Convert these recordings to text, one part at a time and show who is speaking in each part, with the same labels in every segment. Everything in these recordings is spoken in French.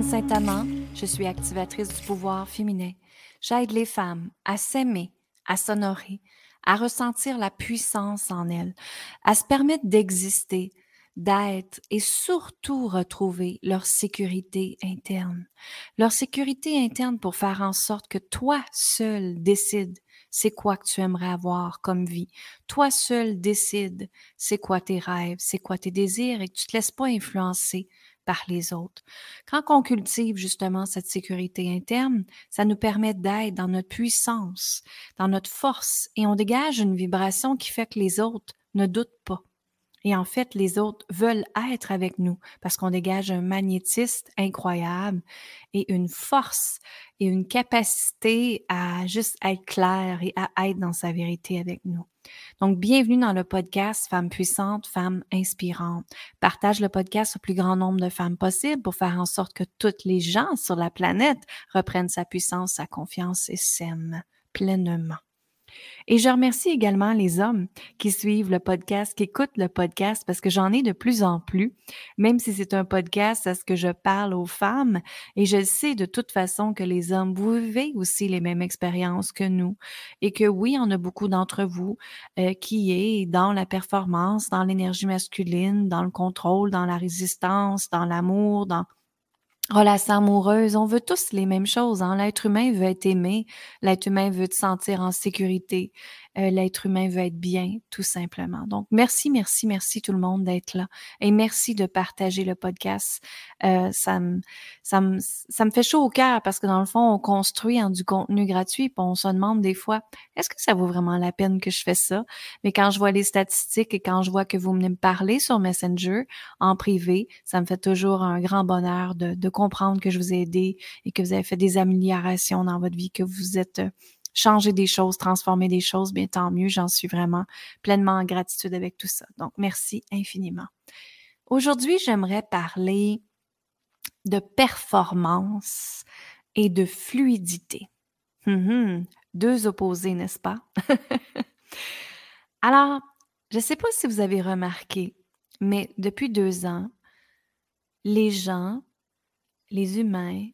Speaker 1: Lynne Saint-Amand. Je suis activatrice du pouvoir féminin. J'aide les femmes à s'aimer, à s'honorer, à ressentir la puissance en elles, à se permettre d'exister, d'être et surtout retrouver leur sécurité interne. Leur sécurité interne pour faire en sorte que toi seul décides c'est quoi que tu aimerais avoir comme vie. Toi seul décides c'est quoi tes rêves, c'est quoi tes désirs et que tu te laisses pas influencer par les autres. Quand on cultive justement cette sécurité interne, ça nous permet d'être dans notre puissance, dans notre force et on dégage une vibration qui fait que les autres ne doutent pas. Et en fait, les autres veulent être avec nous parce qu'on dégage un magnétisme incroyable et une force et une capacité à juste être clair et à être dans sa vérité avec nous. Donc, bienvenue dans le podcast Femmes puissantes, Femmes inspirantes. Partage le podcast au plus grand nombre de femmes possible pour faire en sorte que toutes les gens sur la planète reprennent sa puissance, sa confiance et s'aiment pleinement. Et je remercie également les hommes qui suivent le podcast, qui écoutent le podcast, parce que j'en ai de plus en plus, même si c'est un podcast à ce que je parle aux femmes. Et je sais de toute façon que les hommes, vous vivez aussi les mêmes expériences que nous. Et que oui, on a beaucoup d'entre vous euh, qui est dans la performance, dans l'énergie masculine, dans le contrôle, dans la résistance, dans l'amour, dans relation amoureuse, on veut tous les mêmes choses. Hein? L'être humain veut être aimé, l'être humain veut se sentir en sécurité, euh, l'être humain veut être bien, tout simplement. Donc, merci, merci, merci tout le monde d'être là. Et merci de partager le podcast. Euh, ça, me, ça, me, ça me fait chaud au cœur parce que dans le fond, on construit en du contenu gratuit, puis on se demande des fois, est-ce que ça vaut vraiment la peine que je fais ça? Mais quand je vois les statistiques et quand je vois que vous venez me parler sur Messenger en privé, ça me fait toujours un grand bonheur de, de comprendre que je vous ai aidé et que vous avez fait des améliorations dans votre vie, que vous êtes changer des choses, transformer des choses, bien tant mieux. J'en suis vraiment pleinement en gratitude avec tout ça. Donc, merci infiniment. Aujourd'hui, j'aimerais parler de performance et de fluidité. Hum, hum, deux opposés, n'est-ce pas? Alors, je ne sais pas si vous avez remarqué, mais depuis deux ans, les gens, les humains,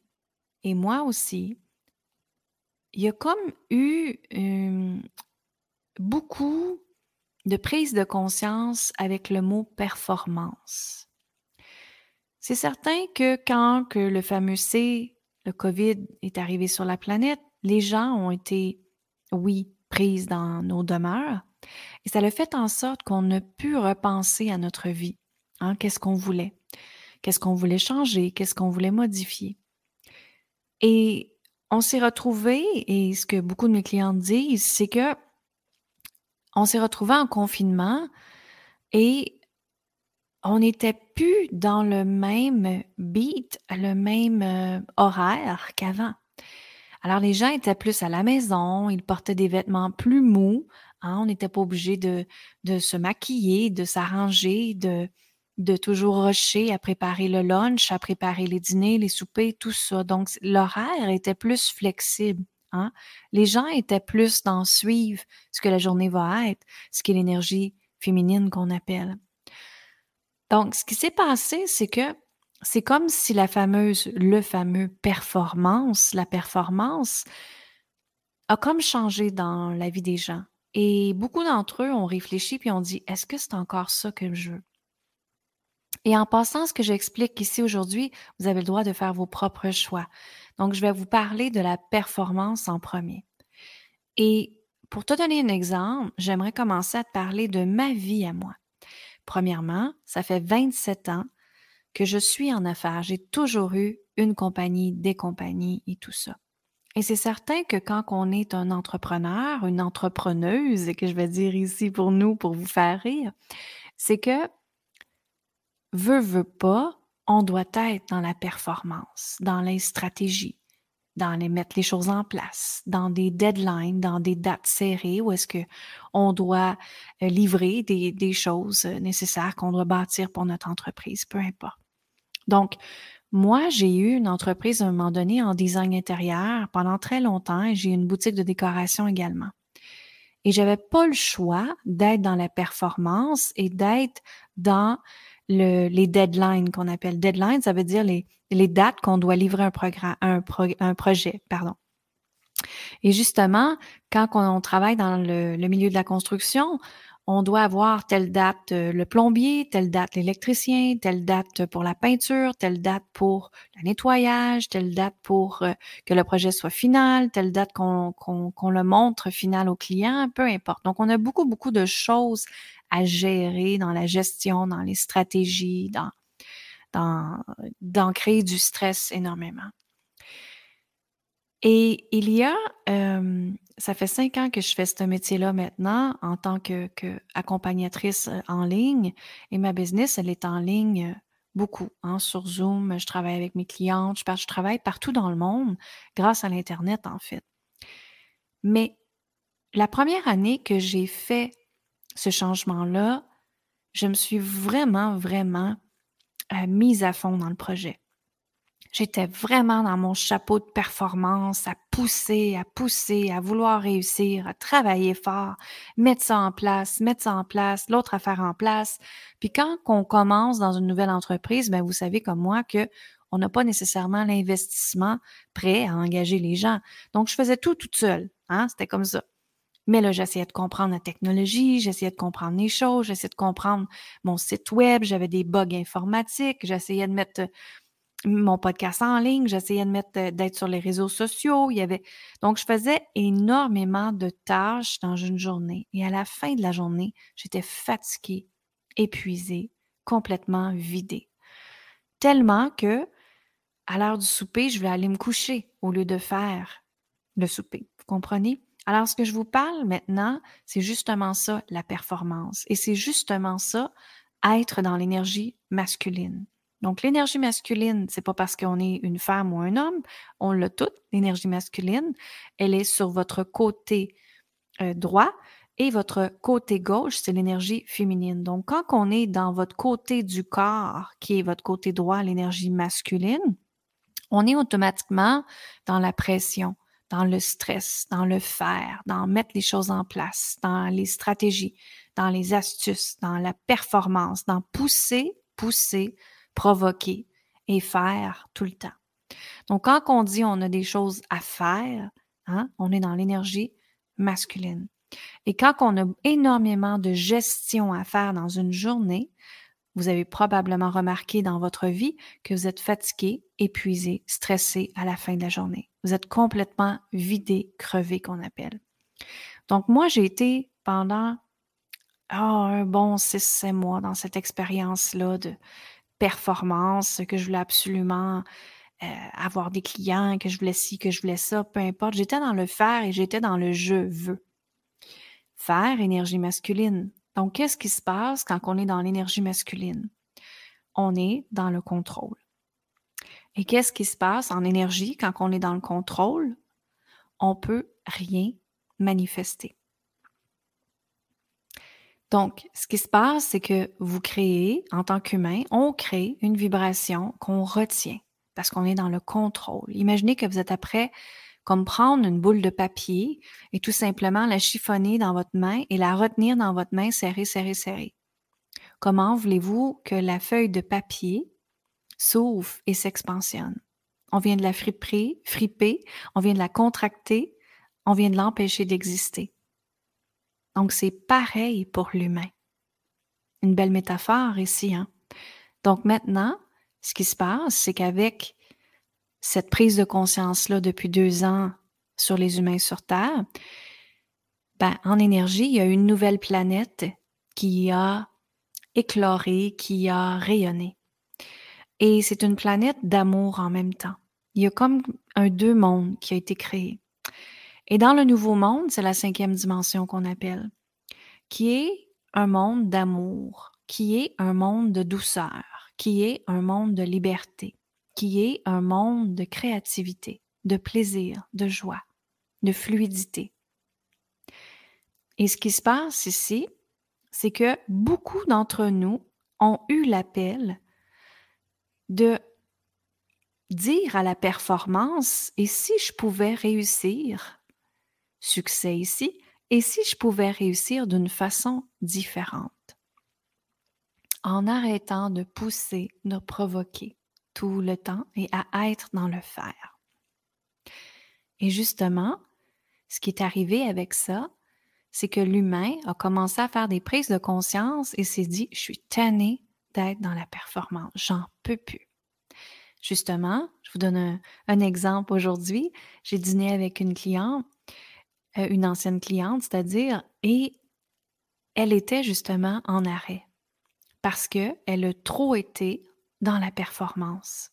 Speaker 1: et moi aussi, il y a comme eu beaucoup de prise de conscience avec le mot performance. C'est certain que quand que le fameux C, le COVID, est arrivé sur la planète, les gens ont été, oui, prises dans nos demeures. Et ça a fait en sorte qu'on a pu repenser à notre vie. Hein, qu'est-ce qu'on voulait? Qu'est-ce qu'on voulait changer? Qu'est-ce qu'on voulait modifier? Et on s'est retrouvés et ce que beaucoup de mes clientes disent, c'est que on s'est retrouvés en confinement et on n'était plus dans le même beat, le même euh, horaire qu'avant. Alors les gens étaient plus à la maison, ils portaient des vêtements plus mous, hein, on n'était pas obligé de se maquiller, de s'arranger, de, de toujours rusher à préparer le lunch, à préparer les dîners, les soupers, tout ça. Donc, l'horaire était plus flexible. Hein? Les gens étaient plus dans suivre ce que la journée va être, ce qui est l'énergie féminine qu'on appelle. Donc, ce qui s'est passé, c'est que c'est comme si la fameuse, le fameux performance, la performance a comme changé dans la vie des gens. Et beaucoup d'entre eux ont réfléchi puis ont dit, est-ce que c'est encore ça que je veux? Et en passant, ce que j'explique ici aujourd'hui, vous avez le droit de faire vos propres choix. Donc, je vais vous parler de la performance en premier. Et pour te donner un exemple, j'aimerais commencer à te parler de ma vie à moi. Premièrement, ça fait 27 ans que je suis en affaires. J'ai toujours eu une compagnie, des compagnies et tout ça. Et c'est certain que quand on est un entrepreneur, une entrepreneuse, que je vais dire ici pour nous, pour vous faire rire, c'est que veut, veut pas, on doit être dans la performance, dans les stratégies, dans les mettre les choses en place, dans des deadlines, dans des dates serrées où est-ce que on doit euh, livrer des, des choses nécessaires qu'on doit bâtir pour notre entreprise, peu importe. Donc, moi, j'ai eu une entreprise à un moment donné en design intérieur pendant très longtemps et j'ai une boutique de décoration également. Et j'avais pas le choix d'être dans la performance et d'être dans les deadlines qu'on appelle. Deadlines, ça veut dire les, les dates qu'on doit livrer un, un, un projet. Pardon. Et justement, quand on, travaille dans le, milieu de la construction, on doit avoir telle date euh, le plombier, telle date l'électricien, telle date pour la peinture, telle date pour le nettoyage, telle date pour euh, que le projet soit final, telle date qu'on le montre final au client, peu importe. Donc, on a beaucoup, beaucoup de choses à gérer dans la gestion, dans les stratégies, dans, dans, créer du stress énormément. Et il y a, ça fait cinq ans que je fais ce métier-là maintenant en tant que, accompagnatrice en ligne et ma business, elle est en ligne beaucoup, hein, sur Zoom. Je travaille avec mes clientes, je travaille partout dans le monde grâce à l'Internet, en fait. Mais la première année que j'ai fait ce changement-là, je me suis vraiment, vraiment mise à fond dans le projet. J'étais vraiment dans mon chapeau de performance, à pousser, à pousser, à vouloir réussir, à travailler fort, mettre ça en place, mettre ça en place, l'autre affaire en place. Puis quand on commence dans une nouvelle entreprise, ben vous savez comme moi que on n'a pas nécessairement l'investissement prêt à engager les gens. Donc je faisais tout toute seule, hein, c'était comme ça. Mais là, j'essayais de comprendre la technologie, j'essayais de comprendre les choses, j'essayais de comprendre mon site web, j'avais des bugs informatiques, j'essayais de mettre mon podcast en ligne, j'essayais de mettre euh, d'être sur les réseaux sociaux. Il y avait donc je faisais énormément de tâches dans une journée et à la fin de la journée, j'étais fatiguée, épuisée, complètement vidée. Tellement que à l'heure du souper, je voulais aller me coucher au lieu de faire le souper. Vous comprenez? Alors, ce que je vous parle maintenant, c'est justement ça, la performance. Et c'est justement ça, être dans l'énergie masculine. Donc, l'énergie masculine, c'est pas parce qu'on est une femme ou un homme, on l'a toute, l'énergie masculine. Elle est sur votre côté euh, droit et votre côté gauche, c'est l'énergie féminine. Donc, quand on est dans votre côté du corps, qui est votre côté droit, l'énergie masculine, on est automatiquement dans la pression, dans le stress, dans le faire, dans mettre les choses en place, dans les stratégies, dans les astuces, dans la performance, dans pousser, pousser, provoquer et faire tout le temps. Donc, quand on dit on a des choses à faire, hein, on est dans l'énergie masculine. Et quand on a énormément de gestion à faire dans une journée, vous avez probablement remarqué dans votre vie que vous êtes fatigué, épuisé, stressé à la fin de la journée. Vous êtes complètement vidé, crevé qu'on appelle. Donc moi, j'ai été pendant oh, un bon 6-7 mois dans cette expérience-là de performance, que je voulais absolument euh, avoir des clients, que je voulais ci, que je voulais ça, peu importe. J'étais dans le faire et j'étais dans le je veux. Faire, énergie masculine. Donc, qu'est-ce qui se passe quand on est dans l'énergie masculine? On est dans le contrôle. Et qu'est-ce qui se passe? En énergie quand on est dans le contrôle? On peut rien manifester. Donc, ce qui se passe, c'est que vous créez, en tant qu'humain, on crée une vibration qu'on retient parce qu'on est dans le contrôle. Imaginez que vous êtes après comme prendre une boule de papier et tout simplement la chiffonner dans votre main et la retenir dans votre main serrée, serrée, serrée. Comment voulez-vous que la feuille de papier s'ouvre et s'expansionne? On vient de la friper, friper, on vient de la contracter, on vient de l'empêcher d'exister. Donc, c'est pareil pour l'humain. Une belle métaphore ici. Hein? Donc maintenant, ce qui se passe, c'est qu'avec cette prise de conscience-là depuis deux ans sur les humains sur Terre, ben, en énergie, il y a une nouvelle planète qui a écloré, qui a rayonné. Et c'est une planète d'amour en même temps. Il y a comme un deux mondes qui a été créé. Et dans le nouveau monde, c'est la cinquième dimension qu'on appelle, qui est un monde d'amour, qui est un monde de douceur, qui est un monde de liberté, qui est un monde de créativité, de plaisir, de joie, de fluidité. Et ce qui se passe ici, c'est que beaucoup d'entre nous ont eu l'appel de dire à la performance, et si je pouvais réussir succès ici, et si je pouvais réussir d'une façon différente? en arrêtant de pousser, de provoquer tout le temps et à être dans le faire. Et justement, ce qui est arrivé avec ça, c'est que l'humain a commencé à faire des prises de conscience et s'est dit, je suis tanné dans la performance, j'en peux plus. Justement, je vous donne un, exemple aujourd'hui. J'ai dîné avec une cliente, euh, une ancienne cliente, c'est-à-dire, et elle était justement en arrêt parce qu'elle a trop été dans la performance.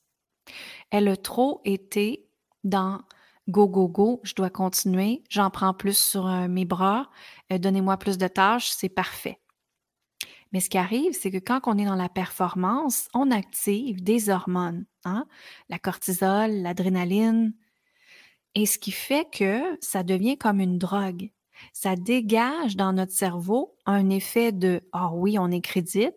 Speaker 1: Elle a trop été dans go, go, go, je dois continuer, j'en prends plus sur euh, mes bras, euh, donnez-moi plus de tâches, c'est parfait. Mais ce qui arrive, c'est que quand on est dans la performance, on active des hormones, hein? la cortisol, l'adrénaline, et ce qui fait que ça devient comme une drogue. Ça dégage dans notre cerveau un effet de Ah oui, on est crédible.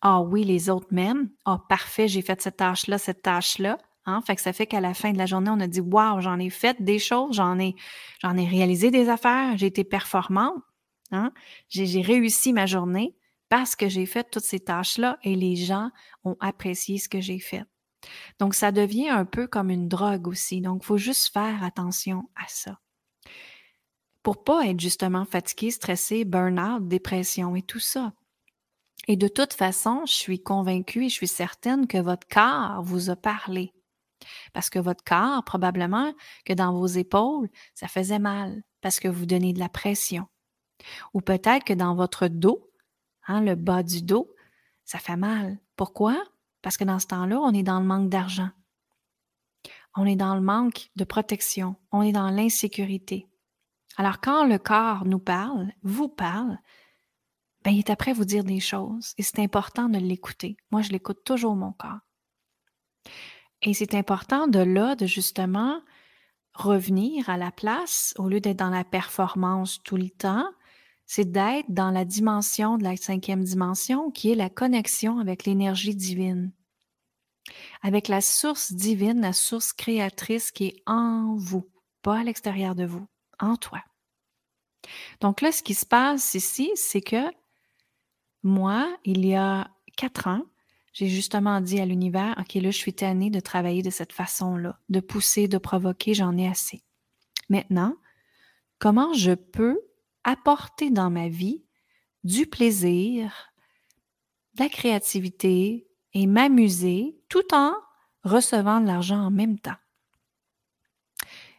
Speaker 1: Ah oui, les autres m'aiment. Ah parfait, j'ai fait cette tâche-là, cette tâche-là. Hein? Fait que ça fait qu'à la fin de la journée, on a dit Waouh, j'en ai fait des choses, j'en ai, j'en ai réalisé des affaires, j'ai été performante. Hein? J'ai réussi ma journée parce que j'ai fait toutes ces tâches-là et les gens ont apprécié ce que j'ai fait. Donc, ça devient un peu comme une drogue aussi. Donc, il faut juste faire attention à ça. Pour pas être justement fatigué, stressé, burn-out, dépression et tout ça. Et de toute façon, je suis convaincue et je suis certaine que votre corps vous a parlé. Parce que votre corps, probablement que dans vos épaules, ça faisait mal parce que vous donnez de la pression. Ou peut-être que dans votre dos, Hein, le bas du dos, ça fait mal. Pourquoi? Parce que dans ce temps-là, on est dans le manque d'argent. On est dans le manque de protection. On est dans l'insécurité. Alors, quand le corps nous parle, vous parle, ben, il est après vous dire des choses. Et c'est important de l'écouter. Moi, je l'écoute toujours, mon corps. Et c'est important de là, de justement revenir à la place, au lieu d'être dans la performance tout le temps, c'est d'être dans la dimension de la cinquième dimension qui est la connexion avec l'énergie divine, avec la source divine, la source créatrice qui est en vous, pas à l'extérieur de vous, en toi. Donc là, ce qui se passe ici, c'est que moi, il y a quatre ans, j'ai justement dit à l'univers, OK, là, je suis tannée de travailler de cette façon-là, de pousser, de provoquer, j'en ai assez. Maintenant, comment je peux apporter dans ma vie du plaisir, de la créativité et m'amuser tout en recevant de l'argent en même temps.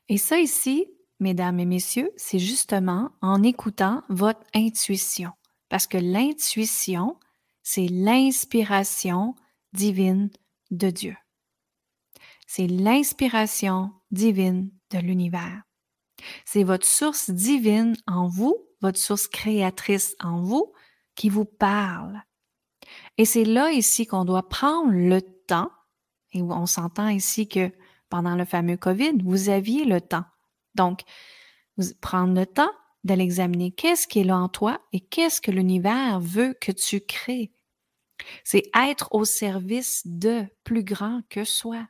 Speaker 1: Et ça ici, mesdames et messieurs, c'est justement en écoutant votre intuition. Parce que l'intuition, c'est l'inspiration divine de Dieu. C'est l'inspiration divine de l'univers. C'est votre source divine en vous, votre source créatrice en vous qui vous parle. Et c'est là ici qu'on doit prendre le temps, et on s'entend ici que pendant le fameux COVID, vous aviez le temps. Donc, vous prendre le temps d'aller examiner qu'est-ce qui est là en toi et qu'est-ce que l'univers veut que tu crées. C'est être au service de plus grand que soi.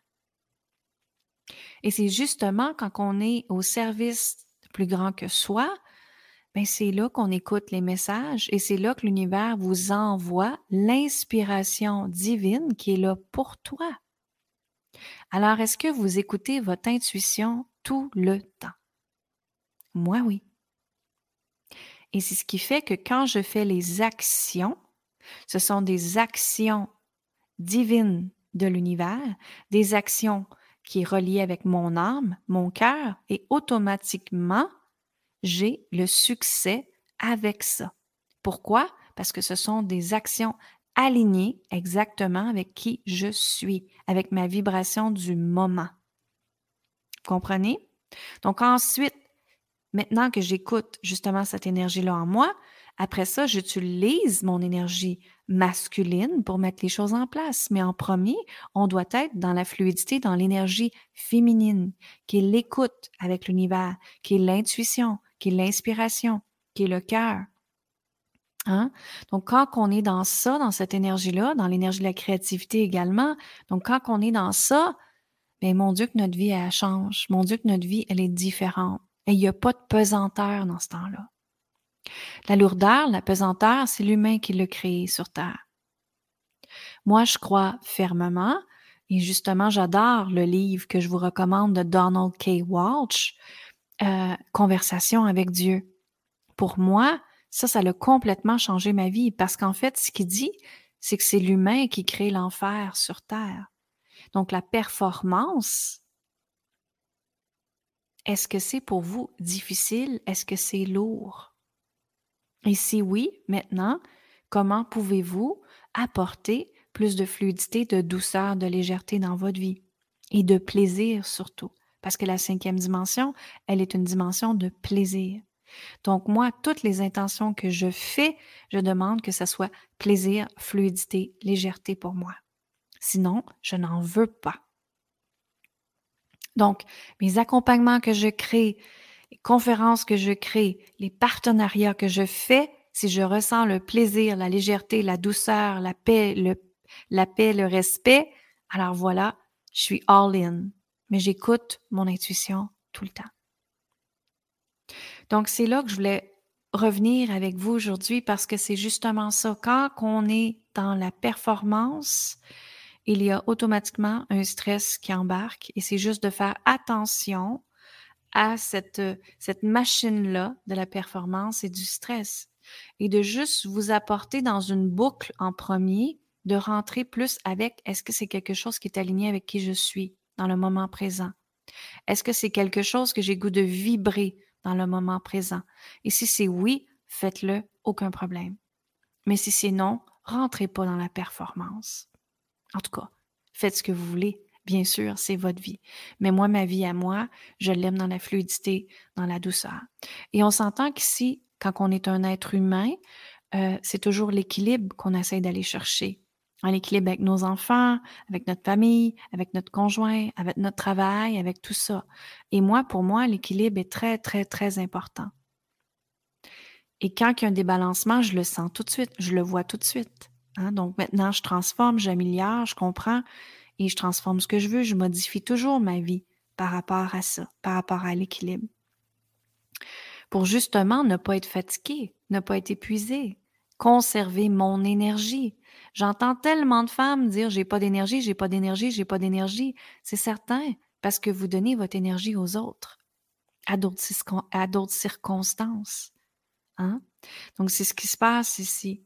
Speaker 1: Et c'est justement quand on est au service plus grand que soi, ben c'est là qu'on écoute les messages et c'est là que l'univers vous envoie l'inspiration divine qui est là pour toi. Alors, est-ce que vous écoutez votre intuition tout le temps? Moi, oui. Et c'est ce qui fait que quand je fais les actions, ce sont des actions divines de l'univers, des actions qui est relié avec mon âme, mon cœur, et automatiquement, j'ai le succès avec ça. Pourquoi? Parce que ce sont des actions alignées exactement avec qui je suis, avec ma vibration du moment. Comprenez? Donc ensuite, maintenant que j'écoute justement cette énergie-là en moi, après ça, j'utilise mon énergie masculine pour mettre les choses en place. Mais en premier, on doit être dans la fluidité, dans l'énergie féminine, qui est l'écoute avec l'univers, qui est l'intuition, qui est l'inspiration, qui est le cœur. Hein? Donc, quand on est dans ça, dans cette énergie-là, dans l'énergie de la créativité également, donc quand on est dans ça, bien, mon Dieu, que notre vie, elle change. Mon Dieu, que notre vie, elle est différente. Et il n'y a pas de pesanteur dans ce temps-là. La lourdeur, la pesanteur, c'est l'humain qui l'a créé sur Terre. Moi, je crois fermement, et justement, j'adore le livre que je vous recommande de Donald K. Walsh, euh, Conversation avec Dieu. Pour moi, ça, ça a complètement changé ma vie parce qu'en fait, ce qu'il dit, c'est que c'est l'humain qui crée l'enfer sur Terre. Donc, la performance, est-ce que c'est pour vous difficile? Est-ce que c'est lourd? Et si oui, maintenant, comment pouvez-vous apporter plus de fluidité, de douceur, de légèreté dans votre vie? Et de plaisir surtout? Parce que la cinquième dimension, elle est une dimension de plaisir. Donc moi, toutes les intentions que je fais, je demande que ce soit plaisir, fluidité, légèreté pour moi. Sinon, je n'en veux pas. Donc, mes accompagnements que je crée, les conférences que je crée, les partenariats que je fais, si je ressens le plaisir, la légèreté, la douceur, la paix, le, la paix, le respect, alors voilà, je suis all in. Mais j'écoute mon intuition tout le temps. Donc, c'est là que je voulais revenir avec vous aujourd'hui parce que c'est justement ça. Quand on est dans la performance, il y a automatiquement un stress qui embarque et c'est juste de faire attention à cette, cette machine-là de la performance et du stress et de juste vous apporter dans une boucle en premier, de rentrer plus avec est-ce que c'est quelque chose qui est aligné avec qui je suis dans le moment présent? Est-ce que c'est quelque chose que j'ai goût de vibrer dans le moment présent? Et si c'est oui, faites-le, aucun problème. Mais si c'est non, rentrez pas dans la performance. En tout cas, faites ce que vous voulez. Bien sûr, c'est votre vie. Mais moi, ma vie à moi, je l'aime dans la fluidité, dans la douceur. Et on s'entend qu'ici, quand on est un être humain, euh, c'est toujours l'équilibre qu'on essaie d'aller chercher. L'équilibre avec nos enfants, avec notre famille, avec notre conjoint, avec notre travail, avec tout ça. Et moi, pour moi, l'équilibre est très, très, très important. Et quand il y a un débalancement, je le sens tout de suite, je le vois tout de suite. Hein. Donc maintenant, je transforme, j'améliore, je comprends et je transforme ce que je veux. Je modifie toujours ma vie par rapport à ça, par rapport à l'équilibre. Pour justement ne pas être fatigué, ne pas être épuisé, conserver mon énergie. J'entends tellement de femmes dire j'ai pas d'énergie, j'ai pas d'énergie, j'ai pas d'énergie. C'est certain parce que vous donnez votre énergie aux autres, à d'autres circonstances. Hein? Donc, c'est ce qui se passe ici.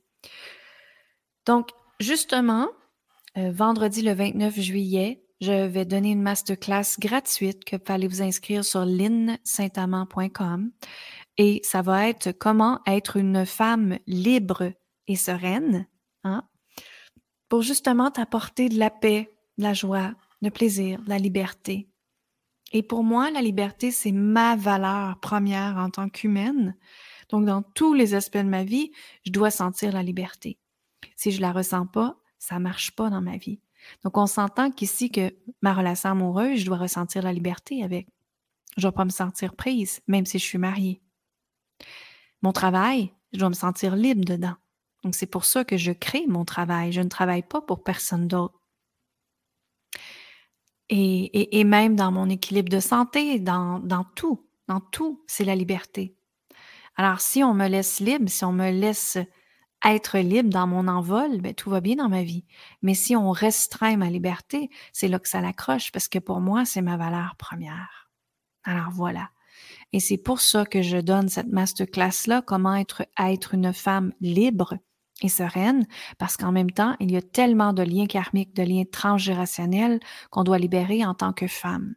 Speaker 1: Donc, justement, euh, vendredi le 29 juillet, je vais donner une masterclass gratuite que vous allez vous inscrire sur linsaintamant.com et ça va être comment être une femme libre et sereine, hein, pour justement t'apporter de la paix, de la joie, le plaisir, de la liberté. Et pour moi, la liberté, c'est ma valeur première en tant qu'humaine. Donc, dans tous les aspects de ma vie, je dois sentir la liberté. Si je la ressens pas, ça marche pas dans ma vie. Donc, on s'entend qu'ici, que ma relation amoureuse, je dois ressentir la liberté avec. Je dois pas me sentir prise, même si je suis mariée. Mon travail, je dois me sentir libre dedans. Donc, c'est pour ça que je crée mon travail. Je ne travaille pas pour personne d'autre. Et, et, même dans mon équilibre de santé, dans, dans tout, dans tout, c'est la liberté. Alors, si on me laisse libre, si on me laisse être libre dans mon envol, ben, tout va bien dans ma vie. Mais si on restreint ma liberté, c'est là que ça l'accroche parce que pour moi, c'est ma valeur première. Alors voilà. Et c'est pour ça que je donne cette masterclass-là, comment être, être une femme libre et sereine, parce qu'en même temps, il y a tellement de liens karmiques, de liens transgénérationnels qu'on doit libérer en tant que femme.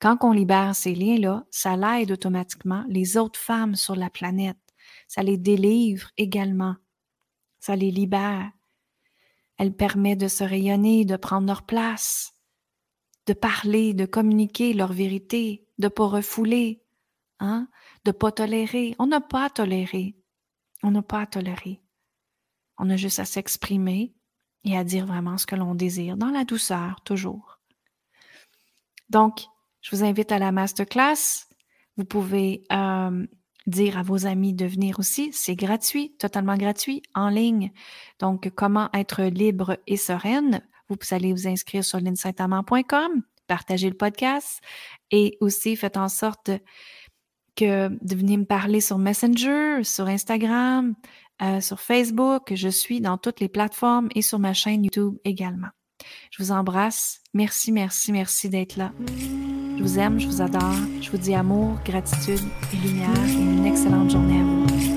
Speaker 1: Quand on libère ces liens-là, ça l'aide automatiquement les autres femmes sur la planète. Ça les délivre également ça les libère. Elle permet de se rayonner, de prendre leur place, de parler, de communiquer leur vérité, de pas refouler, hein, de pas tolérer. On n'a pas à tolérer. On n'a pas à tolérer. On a juste à s'exprimer et à dire vraiment ce que l'on désire, dans la douceur, toujours. Donc, je vous invite à la masterclass. Vous pouvez euh, dire à vos amis de venir aussi. C'est gratuit, totalement gratuit, en ligne. Donc, comment être libre et sereine? Vous allez vous inscrire sur l'insightamant.com, partagez le podcast et aussi faites en sorte que de venir me parler sur Messenger, sur Instagram, euh, sur Facebook, je suis dans toutes les plateformes et sur ma chaîne YouTube également. Je vous embrasse. Merci, merci, merci d'être là. Je vous aime, je vous adore. Je vous dis amour, gratitude et lumière et une excellente journée à vous.